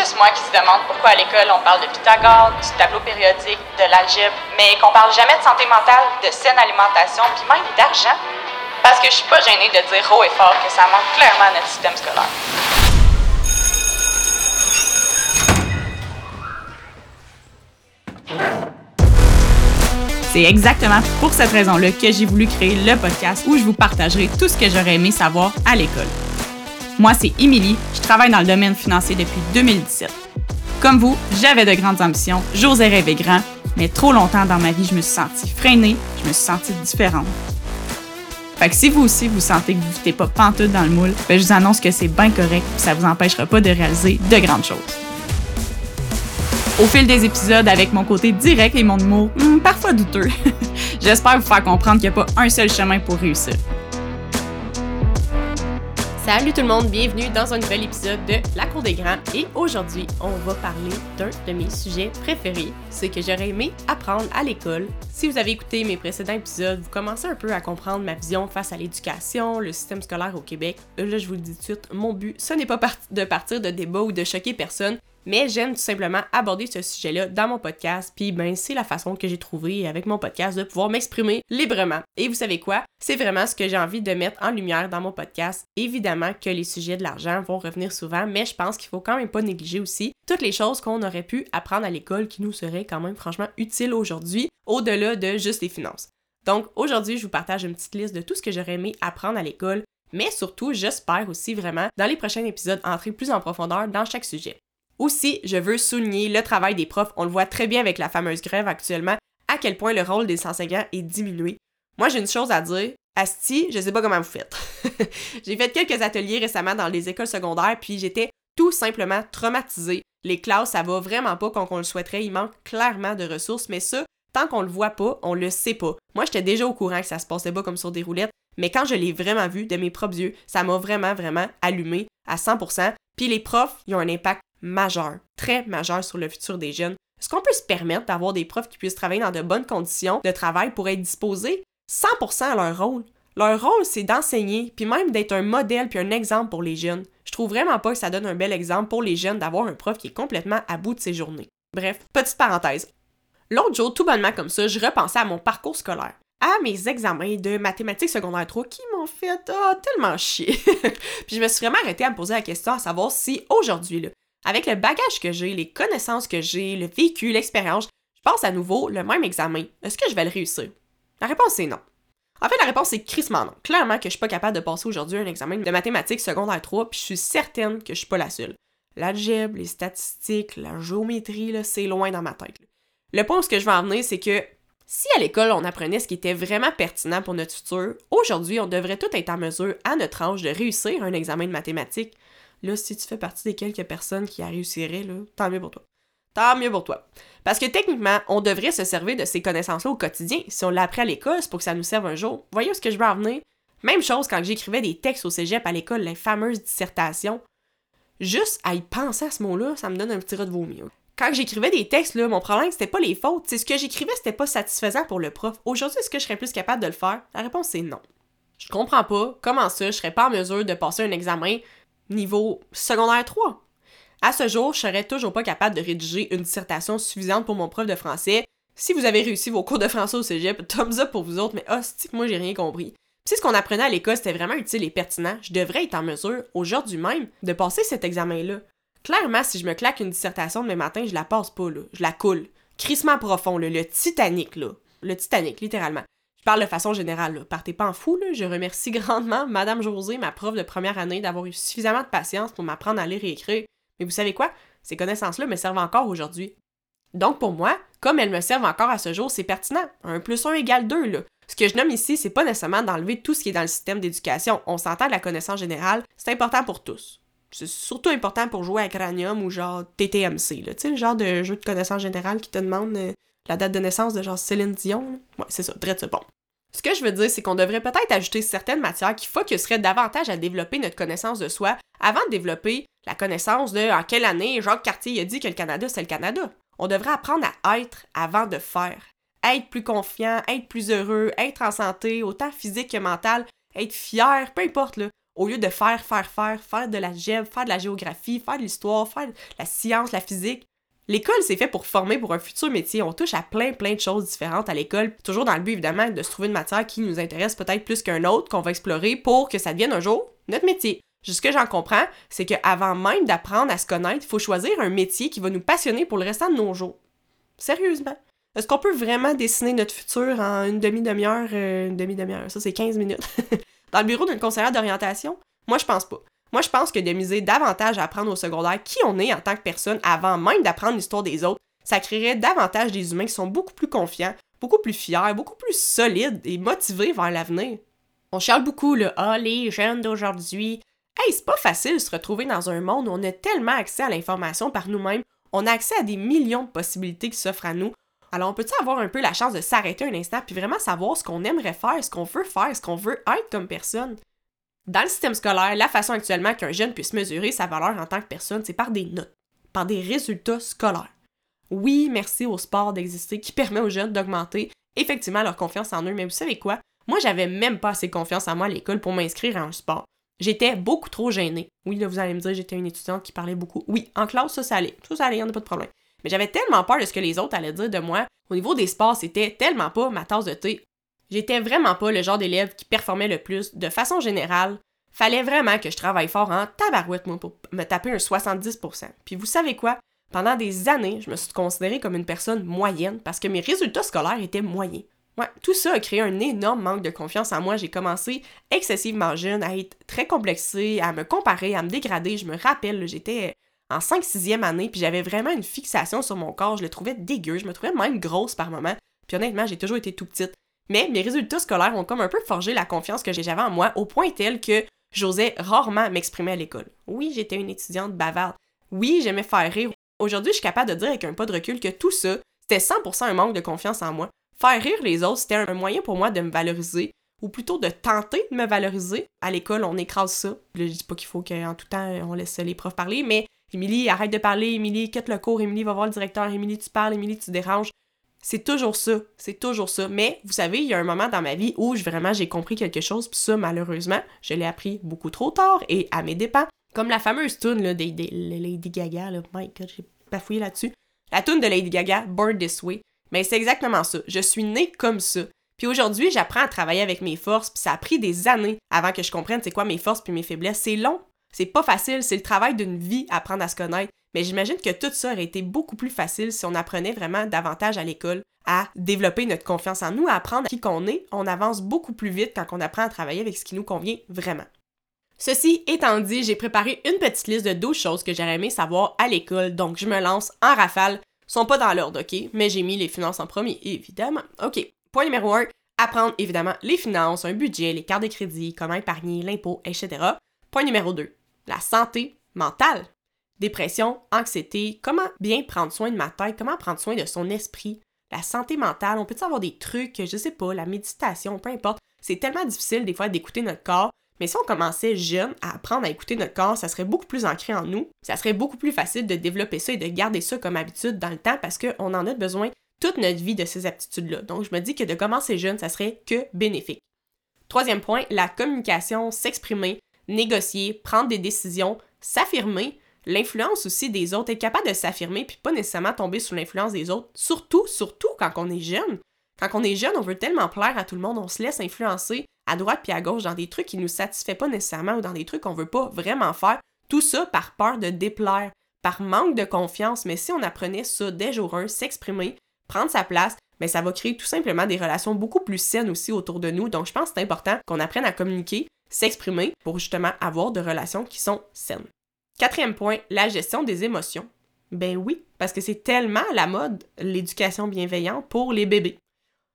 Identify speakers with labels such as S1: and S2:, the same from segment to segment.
S1: juste moi qui se demande pourquoi à l'école on parle de Pythagore, du tableau périodique, de l'algèbre, mais qu'on parle jamais de santé mentale, de saine alimentation, puis même d'argent. Parce que je suis pas gênée de dire haut et fort que ça manque clairement à notre système scolaire.
S2: C'est exactement pour cette raison-là que j'ai voulu créer le podcast où je vous partagerai tout ce que j'aurais aimé savoir à l'école. Moi, c'est Émilie, je travaille dans le domaine financier depuis 2017. Comme vous, j'avais de grandes ambitions, j'osais rêver grand, mais trop longtemps dans ma vie, je me suis sentie freinée, je me suis sentie différente. Fait que si vous aussi vous sentez que vous ne pas pantoute dans le moule, ben je vous annonce que c'est bien correct et ça vous empêchera pas de réaliser de grandes choses. Au fil des épisodes, avec mon côté direct et mon humour hmm, parfois douteux, j'espère vous faire comprendre qu'il n'y a pas un seul chemin pour réussir.
S3: Salut tout le monde, bienvenue dans un nouvel épisode de La Cour des Grands et aujourd'hui on va parler d'un de mes sujets préférés, ce que j'aurais aimé apprendre à l'école. Si vous avez écouté mes précédents épisodes, vous commencez un peu à comprendre ma vision face à l'éducation, le système scolaire au Québec. Là je vous le dis tout de suite, mon but ce n'est pas de partir de débats ou de choquer personne, mais j'aime tout simplement aborder ce sujet-là dans mon podcast, puis ben c'est la façon que j'ai trouvé avec mon podcast de pouvoir m'exprimer librement. Et vous savez quoi? C'est vraiment ce que j'ai envie de mettre en lumière dans mon podcast. Évidemment que les sujets de l'argent vont revenir souvent, mais je pense qu'il faut quand même pas négliger aussi toutes les choses qu'on aurait pu apprendre à l'école qui nous seraient quand même franchement utiles aujourd'hui, au-delà de juste les finances. Donc aujourd'hui, je vous partage une petite liste de tout ce que j'aurais aimé apprendre à l'école, mais surtout, j'espère aussi vraiment dans les prochains épisodes entrer plus en profondeur dans chaque sujet. Aussi, je veux souligner le travail des profs. On le voit très bien avec la fameuse grève actuellement, à quel point le rôle des enseignants est diminué. Moi, j'ai une chose à dire. Asti, je sais pas comment vous faites. j'ai fait quelques ateliers récemment dans les écoles secondaires, puis j'étais tout simplement traumatisée. Les classes, ça va vraiment pas quand on le souhaiterait. Il manque clairement de ressources, mais ça, tant qu'on le voit pas, on le sait pas. Moi, j'étais déjà au courant que ça se passait pas comme sur des roulettes, mais quand je l'ai vraiment vu de mes propres yeux, ça m'a vraiment, vraiment allumé à 100%. Puis les profs, ils ont un impact majeur, très majeur sur le futur des jeunes. Est-ce qu'on peut se permettre d'avoir des profs qui puissent travailler dans de bonnes conditions de travail pour être disposés 100% à leur rôle? Leur rôle, c'est d'enseigner, puis même d'être un modèle puis un exemple pour les jeunes. Je trouve vraiment pas que ça donne un bel exemple pour les jeunes d'avoir un prof qui est complètement à bout de ses journées. Bref, petite parenthèse. L'autre jour, tout bonnement comme ça, je repensais à mon parcours scolaire à mes examens de mathématiques secondaire 3 qui m'ont fait oh, tellement chier. puis je me suis vraiment arrêtée à me poser la question à savoir si aujourd'hui, avec le bagage que j'ai, les connaissances que j'ai, le vécu, l'expérience, je passe à nouveau le même examen. Est-ce que je vais le réussir? La réponse est non. En fait, la réponse est crissement non. Clairement que je suis pas capable de passer aujourd'hui un examen de mathématiques secondaire 3, puis je suis certaine que je suis pas la seule. L'algèbre, les statistiques, la géométrie, c'est loin dans ma tête. Le point où ce que je veux en venir, c'est que si à l'école on apprenait ce qui était vraiment pertinent pour notre futur, aujourd'hui on devrait tout être en mesure, à notre âge, de réussir un examen de mathématiques. Là, si tu fais partie des quelques personnes qui réussiraient, là, tant mieux pour toi. Tant mieux pour toi. Parce que techniquement, on devrait se servir de ces connaissances-là au quotidien. Si on l'a appris à l'école, c'est pour que ça nous serve un jour. Voyez où ce que je veux en venir? Même chose quand j'écrivais des textes au cégep à l'école, les fameuses dissertations. Juste à y penser à ce mot-là, ça me donne un petit rat de vomi quand j'écrivais des textes, là, mon problème, c'était pas les fautes. C'est ce que j'écrivais, c'était pas satisfaisant pour le prof. Aujourd'hui, est-ce que je serais plus capable de le faire? La réponse, c'est non. Je comprends pas comment ça, je serais pas en mesure de passer un examen niveau secondaire 3. À ce jour, je serais toujours pas capable de rédiger une dissertation suffisante pour mon prof de français. Si vous avez réussi vos cours de français au cégep, thumbs up pour vous autres, mais hostie, moi j'ai rien compris. Si ce qu'on apprenait à l'école, c'était vraiment utile et pertinent, je devrais être en mesure, aujourd'hui même, de passer cet examen-là. Clairement, si je me claque une dissertation demain matin, je la passe pas, là. Je la coule. Crissement profond. Le Titanic, là. Le Titanic, littéralement. Je parle de façon générale. Partez pas en fou, là. Je remercie grandement Madame José, ma prof de première année, d'avoir eu suffisamment de patience pour m'apprendre à lire et écrire. Mais vous savez quoi? Ces connaissances-là me servent encore aujourd'hui. Donc pour moi, comme elles me servent encore à ce jour, c'est pertinent. Un plus un égale deux, là. Ce que je nomme ici, c'est pas nécessairement d'enlever tout ce qui est dans le système d'éducation. On s'entend de la connaissance générale, c'est important pour tous c'est surtout important pour jouer à Cranium ou genre TTMC, là. Tu sais, le genre de jeu de connaissance générale qui te demande euh, la date de naissance de genre Céline Dion. Ouais, c'est ça, très bon. Ce que je veux dire, c'est qu'on devrait peut-être ajouter certaines matières qui focuseraient davantage à développer notre connaissance de soi avant de développer la connaissance de en quelle année Jacques Cartier a dit que le Canada, c'est le Canada. On devrait apprendre à être avant de faire. Être plus confiant, être plus heureux, être en santé, autant physique que mental, être fier, peu importe, là. au lieu de faire, faire, faire, faire de la faire de la géographie, faire de l'histoire, faire de la science, la physique. L'école, c'est fait pour former pour un futur métier. On touche à plein, plein de choses différentes à l'école, toujours dans le but, évidemment, de se trouver une matière qui nous intéresse peut-être plus qu'un autre, qu'on va explorer pour que ça devienne un jour notre métier. Ce que j'en comprends, c'est qu'avant même d'apprendre à se connaître, il faut choisir un métier qui va nous passionner pour le restant de nos jours. Sérieusement. Est-ce qu'on peut vraiment dessiner notre futur en une demi-demi-heure, euh, une demi-demi-heure, ça c'est 15 minutes, dans le bureau d'une conseillère d'orientation? Moi, je pense pas. Moi, je pense que de miser davantage à apprendre au secondaire qui on est en tant que personne avant même d'apprendre l'histoire des autres, ça créerait davantage des humains qui sont beaucoup plus confiants, beaucoup plus fiers, beaucoup plus solides et motivés vers l'avenir. On charle beaucoup le Ah, les jeunes d'aujourd'hui. Hey, c'est pas facile de se retrouver dans un monde où on a tellement accès à l'information par nous-mêmes, on a accès à des millions de possibilités qui s'offrent à nous. Alors, on peut-tu avoir un peu la chance de s'arrêter un instant puis vraiment savoir ce qu'on aimerait faire, ce qu'on veut faire, ce qu'on veut être comme personne? Dans le système scolaire, la façon actuellement qu'un jeune puisse mesurer sa valeur en tant que personne, c'est par des notes, par des résultats scolaires. Oui, merci au sport d'exister qui permet aux jeunes d'augmenter effectivement leur confiance en eux, mais vous savez quoi? Moi, j'avais même pas assez confiance en moi à l'école pour m'inscrire à un sport. J'étais beaucoup trop gênée. Oui, là, vous allez me dire, j'étais une étudiante qui parlait beaucoup. Oui, en classe, ça, ça allait. Ça, ça allait, y en a pas de problème. Mais j'avais tellement peur de ce que les autres allaient dire de moi. Au niveau des sports, c'était tellement pas ma tasse de thé. J'étais vraiment pas le genre d'élève qui performait le plus. De façon générale, fallait vraiment que je travaille fort en tabarouette, moi, pour me taper un 70%. Puis vous savez quoi? Pendant des années, je me suis considérée comme une personne moyenne parce que mes résultats scolaires étaient moyens. Ouais, tout ça a créé un énorme manque de confiance en moi. J'ai commencé excessivement jeune à être très complexée, à me comparer, à me dégrader. Je me rappelle, j'étais en 5-6e année, puis j'avais vraiment une fixation sur mon corps. Je le trouvais dégueu, je me trouvais même grosse par moments. Puis honnêtement, j'ai toujours été tout petite. Mais mes résultats scolaires ont comme un peu forgé la confiance que j'avais en moi au point tel que j'osais rarement m'exprimer à l'école. Oui, j'étais une étudiante bavarde. Oui, j'aimais faire rire. Aujourd'hui, je suis capable de dire avec un pas de recul que tout ça, c'était 100% un manque de confiance en moi. Faire rire les autres, c'était un moyen pour moi de me valoriser, ou plutôt de tenter de me valoriser. À l'école, on écrase ça. Je dis pas qu'il faut qu'en tout temps, on laisse les profs parler, mais Émilie, arrête de parler, Émilie, quitte le cours, Émilie va voir le directeur, Émilie, tu parles, Émilie, tu déranges. C'est toujours ça, c'est toujours ça. Mais vous savez, il y a un moment dans ma vie où vraiment j'ai compris quelque chose, puis ça, malheureusement, je l'ai appris beaucoup trop tard et à mes dépens. Comme la fameuse tune là, des, Lady Gaga, là. My God, j'ai bafouillé là-dessus. La tune de Lady Gaga, Born This Way. Mais c'est exactement ça. Je suis née comme ça. Puis aujourd'hui, j'apprends à travailler avec mes forces, puis ça a pris des années avant que je comprenne c'est quoi mes forces puis mes faiblesses. C'est long, c'est pas facile, c'est le travail d'une vie apprendre à se connaître. Mais j'imagine que tout ça aurait été beaucoup plus facile si on apprenait vraiment davantage à l'école à développer notre confiance en nous, à apprendre qui qu'on est. On avance beaucoup plus vite quand on apprend à travailler avec ce qui nous convient vraiment. Ceci étant dit, j'ai préparé une petite liste de 12 choses que j'aurais aimé savoir à l'école, donc je me lance en rafale. Ils sont pas dans l'ordre, ok? Mais j'ai mis les finances en premier, évidemment. Ok. Point numéro 1, apprendre évidemment les finances, un budget, les cartes de crédit, comment épargner, l'impôt, etc. Point numéro 2, la santé mentale. Dépression, anxiété, comment bien prendre soin de ma tête, comment prendre soin de son esprit, la santé mentale, on peut avoir des trucs, je sais pas, la méditation, peu importe. C'est tellement difficile des fois d'écouter notre corps, mais si on commençait jeune à apprendre à écouter notre corps, ça serait beaucoup plus ancré en nous. Ça serait beaucoup plus facile de développer ça et de garder ça comme habitude dans le temps parce qu'on en a besoin toute notre vie de ces aptitudes-là. Donc je me dis que de commencer jeune, ça serait que bénéfique. Troisième point, la communication, s'exprimer, négocier, prendre des décisions, s'affirmer, l'influence aussi des autres, être capable de s'affirmer puis pas nécessairement tomber sous l'influence des autres, surtout, surtout quand on est jeune. Quand on est jeune, on veut tellement plaire à tout le monde, on se laisse influencer à droite puis à gauche dans des trucs qui nous satisfait pas nécessairement ou dans des trucs qu'on veut pas vraiment faire. Tout ça par peur de déplaire, par manque de confiance, mais si on apprenait ça dès jour 1, s'exprimer, prendre sa place, mais ça va créer tout simplement des relations beaucoup plus saines aussi autour de nous. Donc je pense que c'est important qu'on apprenne à communiquer, s'exprimer pour justement avoir de relations qui sont saines. Quatrième point, la gestion des émotions. Ben oui, parce que c'est tellement la mode, l'éducation bienveillante pour les bébés.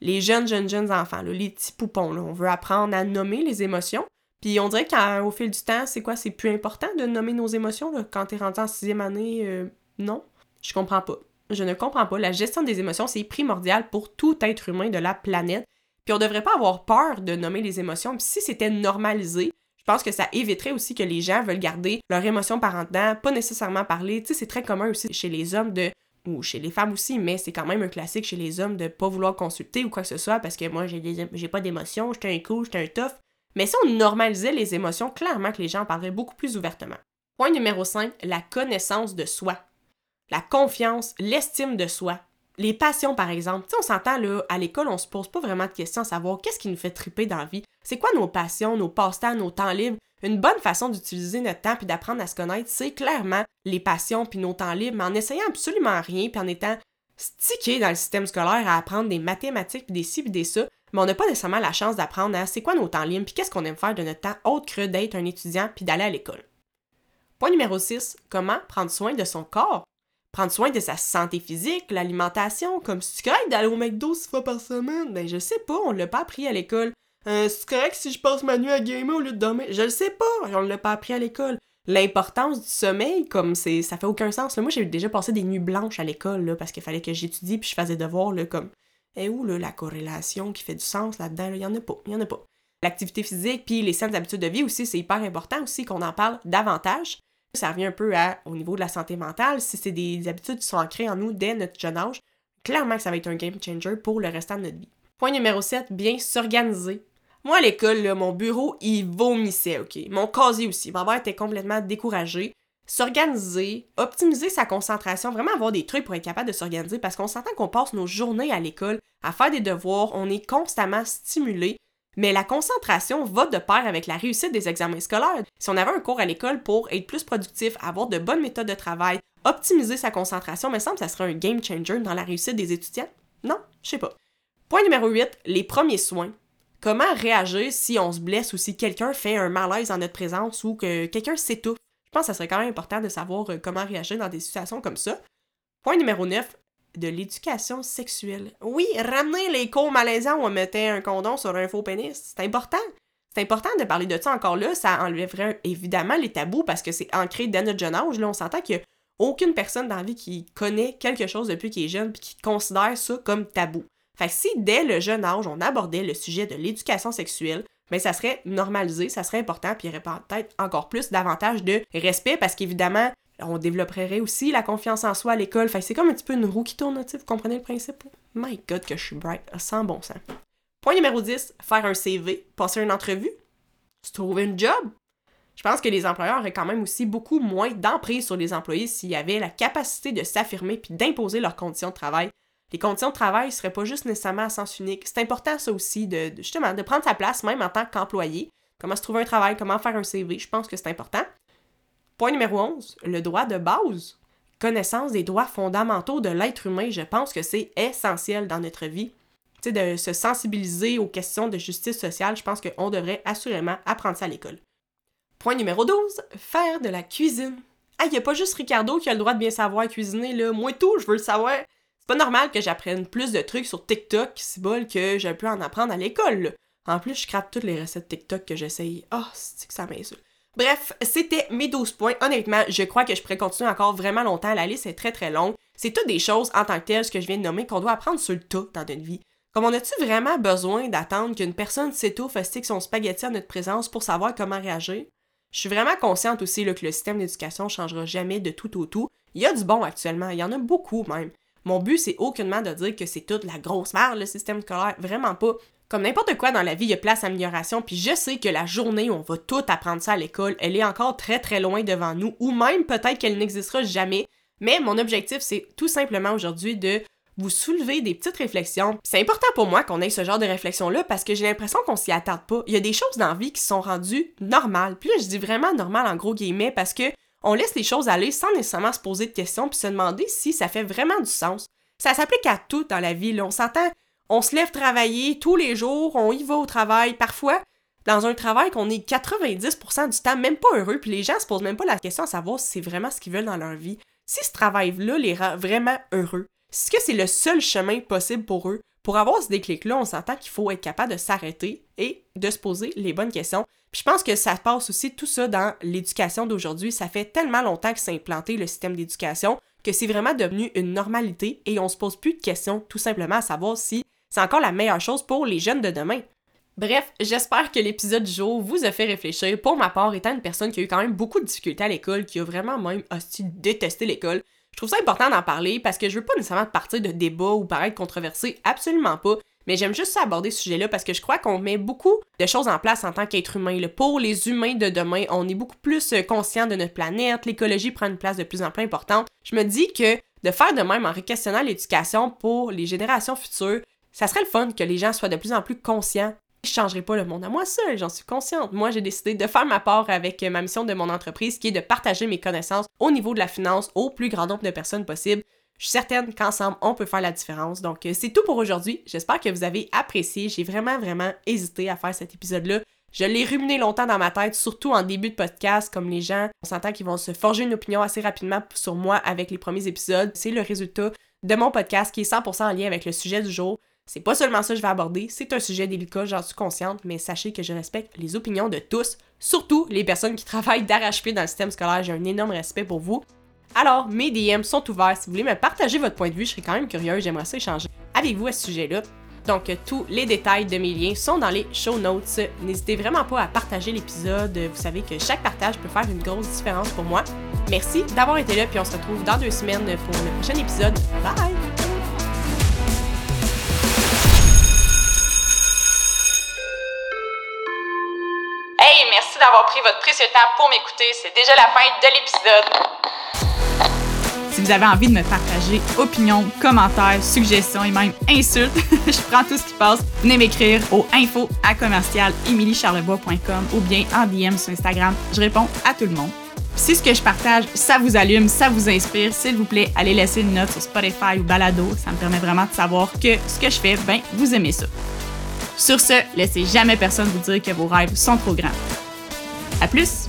S3: Les jeunes, jeunes, jeunes enfants, les petits poupons, on veut apprendre à nommer les émotions. Puis on dirait qu'au fil du temps, c'est quoi? C'est plus important de nommer nos émotions là, quand t'es rendu en sixième année? Euh, non, je comprends pas. Je ne comprends pas. La gestion des émotions, c'est primordial pour tout être humain de la planète. Puis on devrait pas avoir peur de nommer les émotions. Si c'était normalisé, pense que ça éviterait aussi que les gens veulent garder leurs émotions par en pas nécessairement parler. Tu sais, c'est très commun aussi chez les hommes de ou chez les femmes aussi, mais c'est quand même un classique chez les hommes de pas vouloir consulter ou quoi que ce soit parce que moi j'ai j'ai pas d'émotions, j'étais un coup, j'étais un tough. Mais si on normalisait les émotions, clairement que les gens en parleraient beaucoup plus ouvertement. Point numéro 5, la connaissance de soi. La confiance, l'estime de soi. Les passions, par exemple. Tu sais, on s'entend, là, à l'école, on se pose pas vraiment de questions à savoir qu'est-ce qui nous fait triper dans la vie. C'est quoi nos passions, nos passe-temps, nos temps libres? Une bonne façon d'utiliser notre temps puis d'apprendre à se connaître, c'est clairement les passions puis nos temps libres, mais en essayant absolument rien puis en étant stické dans le système scolaire à apprendre des mathématiques puis des ci puis des ça, mais on n'a pas nécessairement la chance d'apprendre à c'est quoi nos temps libres puis qu'est-ce qu'on aime faire de notre temps autre que d'être un étudiant puis d'aller à l'école. Point numéro 6, comment prendre soin de son corps? Prendre soin de sa santé physique, l'alimentation, comme si tu correct d'aller au McDo six fois par semaine? Ben je sais pas, on l'a pas appris à l'école. Euh, c'est correct si je passe ma nuit à gamer au lieu de dormir? Je le sais pas, on l'a pas appris à l'école. L'importance du sommeil, comme c'est, ça fait aucun sens. Moi, j'ai déjà passé des nuits blanches à l'école parce qu'il fallait que j'étudie puis je faisais devoirs là, comme. Et où là, la corrélation qui fait du sens là-dedans? Il y en a pas, il y en a pas. L'activité physique puis les saines habitudes de vie aussi, c'est hyper important aussi qu'on en parle davantage. Ça revient un peu au niveau de la santé mentale. Si c'est des habitudes qui sont ancrées en nous dès notre jeune âge, clairement que ça va être un game changer pour le restant de notre vie. Point numéro 7, bien s'organiser. Moi, à l'école, mon bureau, il vomissait, OK? Mon casier aussi. Ma mère était complètement découragée. S'organiser, optimiser sa concentration, vraiment avoir des trucs pour être capable de s'organiser parce qu'on s'entend qu'on passe nos journées à l'école à faire des devoirs, on est constamment stimulé mais la concentration va de pair avec la réussite des examens scolaires. Si on avait un cours à l'école pour être plus productif, avoir de bonnes méthodes de travail, optimiser sa concentration, me semble que ça serait un game changer dans la réussite des étudiants. Non, je sais pas. Point numéro 8, les premiers soins. Comment réagir si on se blesse ou si quelqu'un fait un malaise en notre présence ou que quelqu'un s'étouffe? Je pense que ça serait quand même important de savoir euh, comment réagir dans des situations comme ça. Point numéro 9, de l'éducation sexuelle. Oui, ramener les cours malaisants où on mettait un condom sur un faux pénis, c'est important. C'est important de parler de ça encore là, ça enlèverait évidemment les tabous parce que c'est ancré dès notre jeune âge. Là, on s'entend qu'il n'y a aucune personne dans la vie qui connaît quelque chose depuis qu'il est jeune puis qui considère ça comme tabou. Fait que si dès le jeune âge, on abordait le sujet de l'éducation sexuelle, ben ça serait normalisé, ça serait important, puis il y aurait peut-être encore plus davantage de respect parce qu'évidemment, on développerait aussi la confiance en soi à l'école. Fait c'est comme un petit peu une roue qui tourne, vous comprenez le principe? My God, que je suis bright, sans bon sens. Point numéro 10, faire un CV, passer une entrevue, se trouver une job? Je pense que les employeurs auraient quand même aussi beaucoup moins d'emprise sur les employés s'il y avait la capacité de s'affirmer puis d'imposer leurs conditions de travail. Les conditions de travail ne seraient pas juste nécessairement à sens unique. C'est important ça aussi de, justement de prendre sa place même en tant qu'employé. Comment se trouver un travail, comment faire un CV, je pense que c'est important. Point numéro 11, le droit de base. Connaissance des droits fondamentaux de l'être humain, je pense que c'est essentiel dans notre vie. Tu sais, de se sensibiliser aux questions de justice sociale, je pense qu'on devrait assurément apprendre ça à l'école. Point numéro 12, faire de la cuisine. Ah, il n'y a pas juste Ricardo qui a le droit de bien savoir cuisiner, là. Moi tout, je veux le savoir. C'est pas normal que j'apprenne plus de trucs sur TikTok, si bol, que j'ai pu en apprendre à l'école, En plus, je crape toutes les recettes TikTok que j'essaye. Ah, oh, c'est que ça m'insulte? Bref, c'était mes 12 points. Honnêtement, je crois que je pourrais continuer encore vraiment longtemps. La liste est très très longue. C'est toutes des choses en tant que telles, ce que je viens de nommer, qu'on doit apprendre sur le tas dans notre vie. Comme on a-tu vraiment besoin d'attendre qu'une personne s'étouffe, stick son spaghetti en notre présence pour savoir comment réagir? Je suis vraiment consciente aussi que le système d'éducation changera jamais de tout au tout. Il y a du bon actuellement, il y en a beaucoup même. Mon but, c'est aucunement de dire que c'est toute la grosse merde, le système scolaire. Vraiment pas. Comme n'importe quoi dans la vie, il y a place à amélioration, puis je sais que la journée où on va tout apprendre ça à l'école, elle est encore très très loin devant nous, ou même peut-être qu'elle n'existera jamais. Mais mon objectif, c'est tout simplement aujourd'hui de vous soulever des petites réflexions. C'est important pour moi qu'on ait ce genre de réflexion-là parce que j'ai l'impression qu'on s'y attarde pas. Il y a des choses dans la vie qui sont rendues normales. Puis là, je dis vraiment normal en gros guillemets parce que on laisse les choses aller sans nécessairement se poser de questions puis se demander si ça fait vraiment du sens. Ça s'applique à tout dans la vie. Là. On s'entend on se lève travailler tous les jours, on y va au travail. Parfois, dans un travail qu'on est 90% du temps même pas heureux, puis les gens se posent même pas la question à savoir si c'est vraiment ce qu'ils veulent dans leur vie. Si ce travail-là les rend vraiment heureux, est-ce que c'est le seul chemin possible pour eux? Pour avoir ce déclic-là, on s'entend qu'il faut être capable de s'arrêter et de se poser les bonnes questions. Puis je pense que ça passe aussi tout ça dans l'éducation d'aujourd'hui. Ça fait tellement longtemps que c'est implanté le système d'éducation que c'est vraiment devenu une normalité et on se pose plus de questions tout simplement à savoir si c'est encore la meilleure chose pour les jeunes de demain. Bref, j'espère que l'épisode du jour vous a fait réfléchir. Pour ma part, étant une personne qui a eu quand même beaucoup de difficultés à l'école, qui a vraiment même aussi détesté l'école, je trouve ça important d'en parler parce que je veux pas nécessairement partir de débats ou paraître controversé, absolument pas. mais j'aime juste aborder ce sujet-là parce que je crois qu'on met beaucoup de choses en place en tant qu'être humain. Pour les humains de demain, on est beaucoup plus euh, conscient de notre planète, l'écologie prend une place de plus en plus importante. Je me dis que de faire de même en questionnant l'éducation pour les générations futures, ça serait le fun que les gens soient de plus en plus conscients je changerai pas le monde à moi seul, j'en suis consciente. Moi, j'ai décidé de faire ma part avec ma mission de mon entreprise qui est de partager mes connaissances au niveau de la finance au plus grand nombre de personnes possible. Je suis certaine qu'ensemble, on peut faire la différence. Donc, euh, c'est tout pour aujourd'hui. J'espère que vous avez apprécié. J'ai vraiment, vraiment hésité à faire cet épisode-là. Je l'ai ruminé longtemps dans ma tête, surtout en début de podcast, comme les gens, on s'entend qu'ils vont se forger une opinion assez rapidement sur moi avec les premiers épisodes. C'est le résultat de mon podcast qui est 100% en lien avec le sujet du jour. C'est pas seulement ça que je vais aborder, c'est un sujet délicat, j'en suis consciente, mais sachez que je respecte les opinions de tous, surtout les personnes qui travaillent d'arrache-pied dans le système scolaire. J'ai un énorme respect pour vous. Alors, mes DM sont ouverts. Si vous voulez me partager votre point de vue, je serais quand même curieuse, j'aimerais ça échanger avec vous à ce sujet-là. Donc, tous les détails de mes liens sont dans les show notes. N'hésitez vraiment pas à partager l'épisode. Vous savez que chaque partage peut faire une grosse différence pour moi. Merci d'avoir été là, puis on se retrouve dans deux semaines pour le prochain épisode. Bye!
S1: Pris votre précieux temps pour m'écouter. C'est déjà la fin de l'épisode.
S2: Si vous avez envie de me partager opinions, commentaires, suggestions et même insultes, je prends tout ce qui passe. Venez m'écrire au info à commercial ou bien en DM sur Instagram. Je réponds à tout le monde. Si ce que je partage, ça vous allume, ça vous inspire, s'il vous plaît, allez laisser une note sur Spotify ou Balado. Ça me permet vraiment de savoir que ce que je fais, ben, vous aimez ça. Sur ce, laissez jamais personne vous dire que vos rêves sont trop grands. À plus!